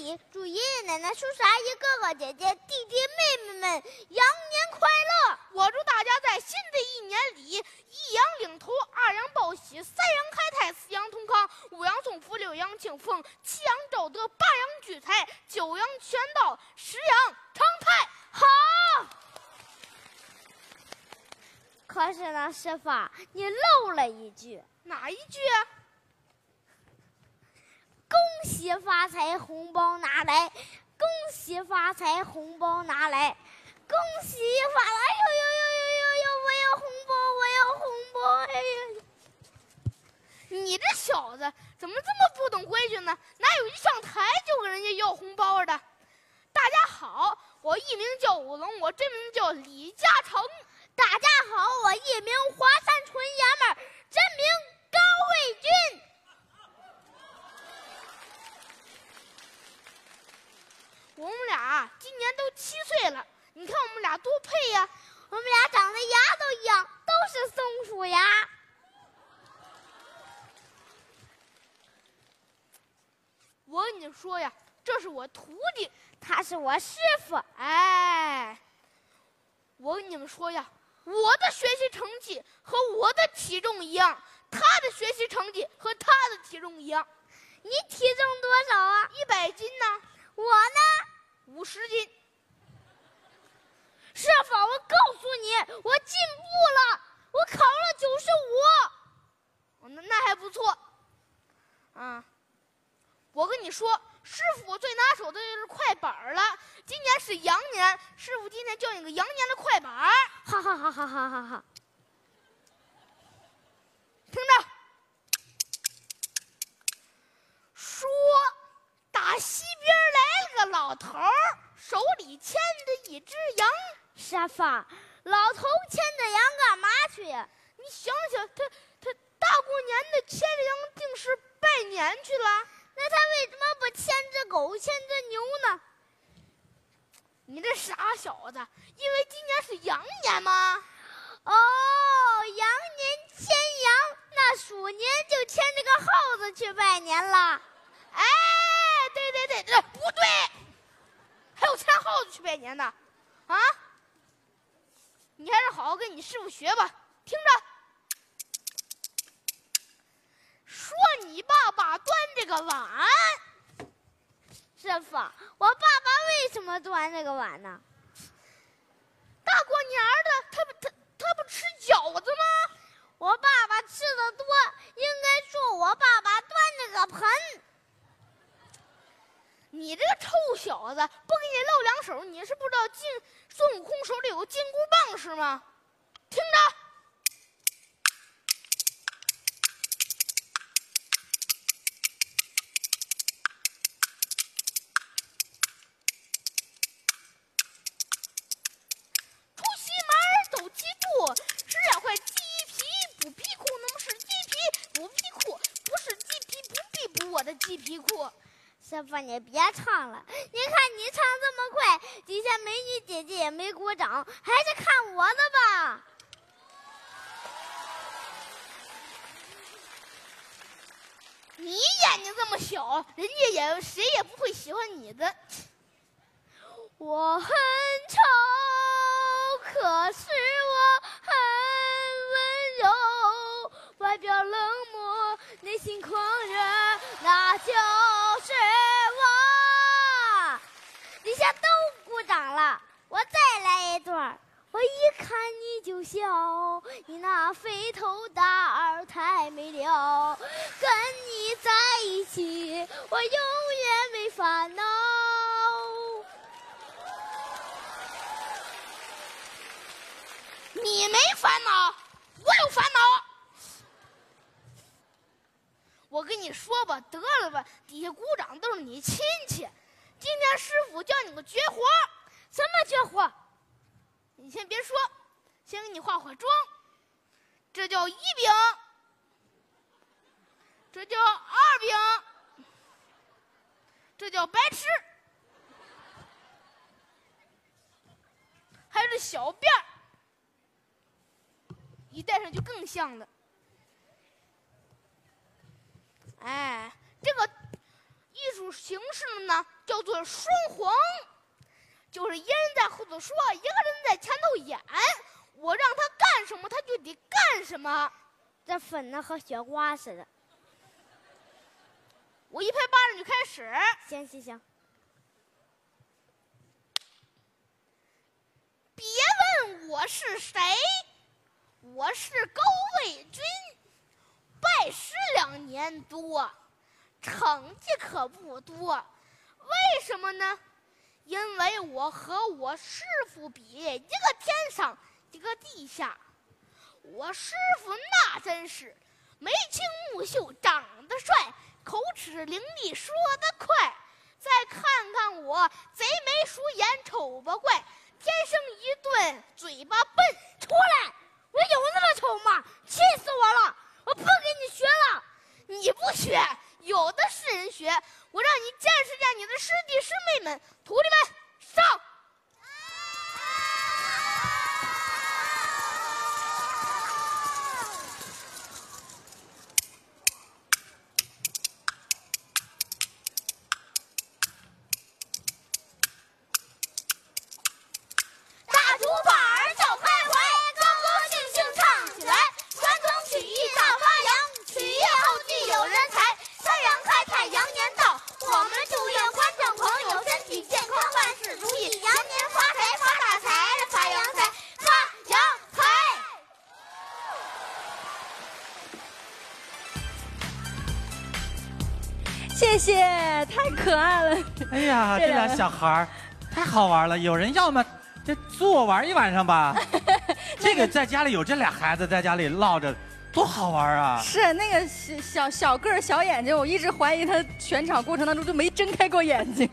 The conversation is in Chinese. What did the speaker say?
年里，祝爷爷奶奶、叔叔阿姨、哥哥姐姐、弟弟妹妹们羊年快乐！我祝大家在新的一年里，一羊领头，二羊报喜，三羊开泰，四羊同康，五羊送福，六羊庆丰，七羊照德，八羊聚财，九羊全到，十羊成泰。好。可是呢，师傅，你漏了一句。哪一句？恭喜发财，红包拿来！恭喜发财，红包拿来！恭喜发财！哎呦呦呦呦呦呦！我要红包，我要红包！哎呀，你这小子怎么这么不懂规矩呢？哪有一上台就跟人家要红包的？大家好，我艺名叫武龙，我真名叫李嘉诚。大家好，我艺名华山纯爷们儿，真名高卫军。我们俩今年都七岁了，你看我们俩多配呀！我们俩长得牙都一样，都是松鼠牙。我跟你说呀，这是我徒弟，他是我师傅。哎，我跟你们说呀。我的学习成绩和我的体重一样，他的学习成绩和他的体重一样。你体重多少啊？一百斤呢。我呢？五十斤。师傅，我告诉你，我进步了，我考了九十五。那那还不错。啊，我跟你说。师傅我最拿手的就是快板了。今年是羊年，师傅今天教你个羊年的快板。哈哈哈哈哈哈哈。听着，说打西边来了个老头手里牵着一只羊。沙发，老头牵着羊干嘛去呀？你想想，他他大过年的牵着羊，定是拜年去了。那他为什么不牵着狗、牵着牛呢？你这傻小子！因为今年是羊年吗？哦，羊年牵羊，那鼠年就牵着个耗子去拜年了。哎，拜年的，啊？你还是好好跟你师傅学吧，听着。说你爸爸端这个碗，师傅，我爸爸为什么端这个碗呢？大过年的，他不他他不吃饺子吗？我爸爸吃的多，应该说我爸爸端这个盆。你这个臭小子，不你是不知道金孙悟空手里有个金箍棒是吗？听着，出西门走七步，拾两块鸡皮补皮裤，那么是鸡皮补皮裤，不是鸡皮不补补我的鸡皮裤。师傅，你别唱了！你看你唱这么快，底下美女姐姐也没鼓掌，还是看我的吧。你眼睛这么小，人家也谁也不会喜欢你的。我很丑，可是我很温柔，外表冷漠，内心狂热，那都鼓掌了。我再来一段我一看你就笑，你那肥头大耳太美了，跟你在一起我永远没烦恼。你没烦恼，我有烦恼。我跟你说吧，得了吧，底下鼓掌都是你亲戚。今天师傅教你个绝活。什么绝活？你先别说，先给你化化妆。这叫一饼，这叫二饼，这叫白痴，还有这小辫儿，一戴上就更像了。哎，这个艺术形式呢，叫做双簧，就是一人在后头说，一个人在前头演。我让他干什么，他就得干什么。这粉的和雪瓜似的。我一拍巴掌就开始。行行行。别问我是谁，我是高卫军，拜师两年多，成绩可不多。为什么呢？因为我和我师傅比，一个天上，一个地下。我师傅那真是眉清目秀，长得帅，口齿伶俐，说得快。再看看我，贼眉鼠眼，丑八怪，天生一对嘴巴笨。出来！我有那么丑吗？气死我了！我不跟你学了。你不学，有的是人学。我让你见识见你的师弟师妹谢谢，太可爱了。哎呀，这俩小孩儿太好玩了，有人要吗？这租我玩一晚上吧。这个在家里有这俩孩子在家里唠着，多好玩啊！是那个小小小个儿小眼睛，我一直怀疑他全场过程当中就没睁开过眼睛。